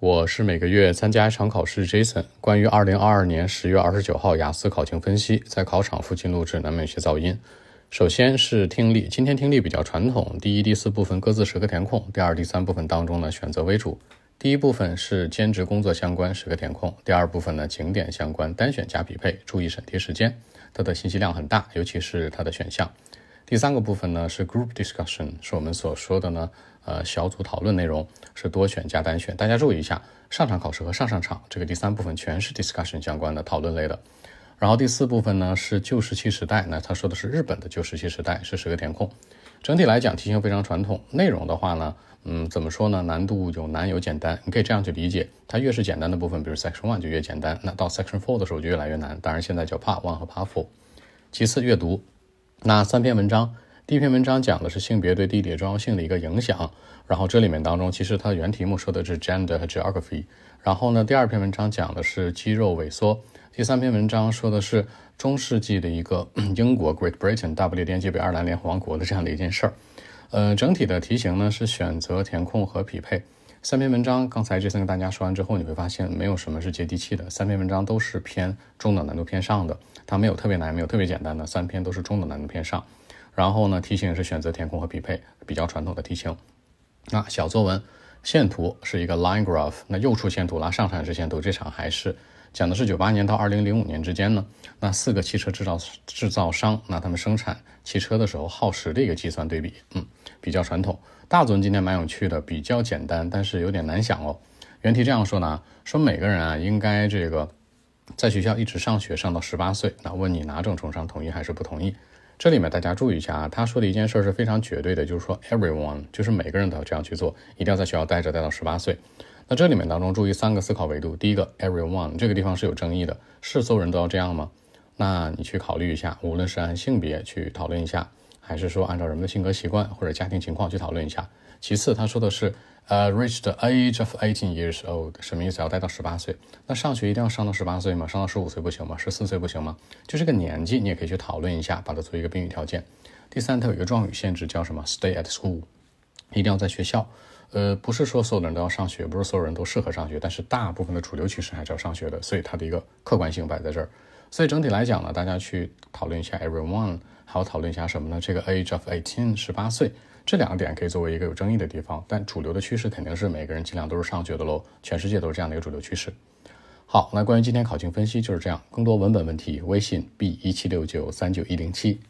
我是每个月参加一场考试，Jason。关于二零二二年十月二十九号雅思考情分析，在考场附近录制，难免有些噪音。首先是听力，今天听力比较传统，第一、第四部分各自十个填空，第二、第三部分当中呢选择为主。第一部分是兼职工作相关，十个填空；第二部分呢景点相关，单选加匹配，注意审题时间，它的信息量很大，尤其是它的选项。第三个部分呢是 group discussion，是我们所说的呢，呃，小组讨论内容是多选加单选。大家注意一下，上场考试和上上场这个第三部分全是 discussion 相关的讨论类的。然后第四部分呢是旧石器时代，那他说的是日本的旧石器时代，是十个填空。整体来讲题型非常传统，内容的话呢，嗯，怎么说呢？难度有难有简单，你可以这样去理解，它越是简单的部分，比如 section one 就越简单，那到 section four 的时候就越来越难。当然现在叫 part one 和 part four。其次阅读。那三篇文章，第一篇文章讲的是性别对地理重要性的一个影响，然后这里面当中其实它的原题目说的是 gender 和 geography，然后呢第二篇文章讲的是肌肉萎缩，第三篇文章说的是中世纪的一个英国 Great Britain 大不列颠及北爱尔兰联合王国的这样的一件事儿，呃整体的题型呢是选择填空和匹配。三篇文章，刚才这三个大家说完之后，你会发现没有什么是接地气的。三篇文章都是偏中等难度偏上的，它没有特别难，没有特别简单的，三篇都是中等难度偏上。然后呢，题型是选择填空和匹配，比较传统的题型。那小作文线图是一个 line graph，那又出线图了上产式线图，这场还是讲的是九八年到二零零五年之间呢，那四个汽车制造制造商，那他们生产汽车的时候耗时的一个计算对比，嗯，比较传统。大作文今天蛮有趣的，比较简单，但是有点难想哦。原题这样说呢，说每个人啊应该这个在学校一直上学上到十八岁。那问你哪种重伤同意还是不同意？这里面大家注意一下啊，他说的一件事是非常绝对的，就是说 everyone 就是每个人都要这样去做，一定要在学校待着待到十八岁。那这里面当中注意三个思考维度，第一个 everyone 这个地方是有争议的，是所有人都要这样吗？那你去考虑一下，无论是按性别去讨论一下。还是说按照人们的性格习惯或者家庭情况去讨论一下。其次，他说的是，呃，reach the age of eighteen years old，什么意思？要待到十八岁。那上学一定要上到十八岁吗？上到十五岁不行吗？十四岁不行吗？就这个年纪，你也可以去讨论一下，把它作为一个宾语条件。第三，它有一个状语限制，叫什么？Stay at school，一定要在学校。呃，不是说所有的人都要上学，不是所有人都适合上学，但是大部分的主流趋势还是要上学的，所以它的一个客观性摆在这儿。所以整体来讲呢，大家去讨论一下 everyone。还要讨论一下什么呢？这个 age of eighteen 十八岁这两个点可以作为一个有争议的地方，但主流的趋势肯定是每个人尽量都是上学的喽，全世界都是这样的一个主流趋势。好，那关于今天考情分析就是这样，更多文本问题，微信 b 一七六九三九一零七。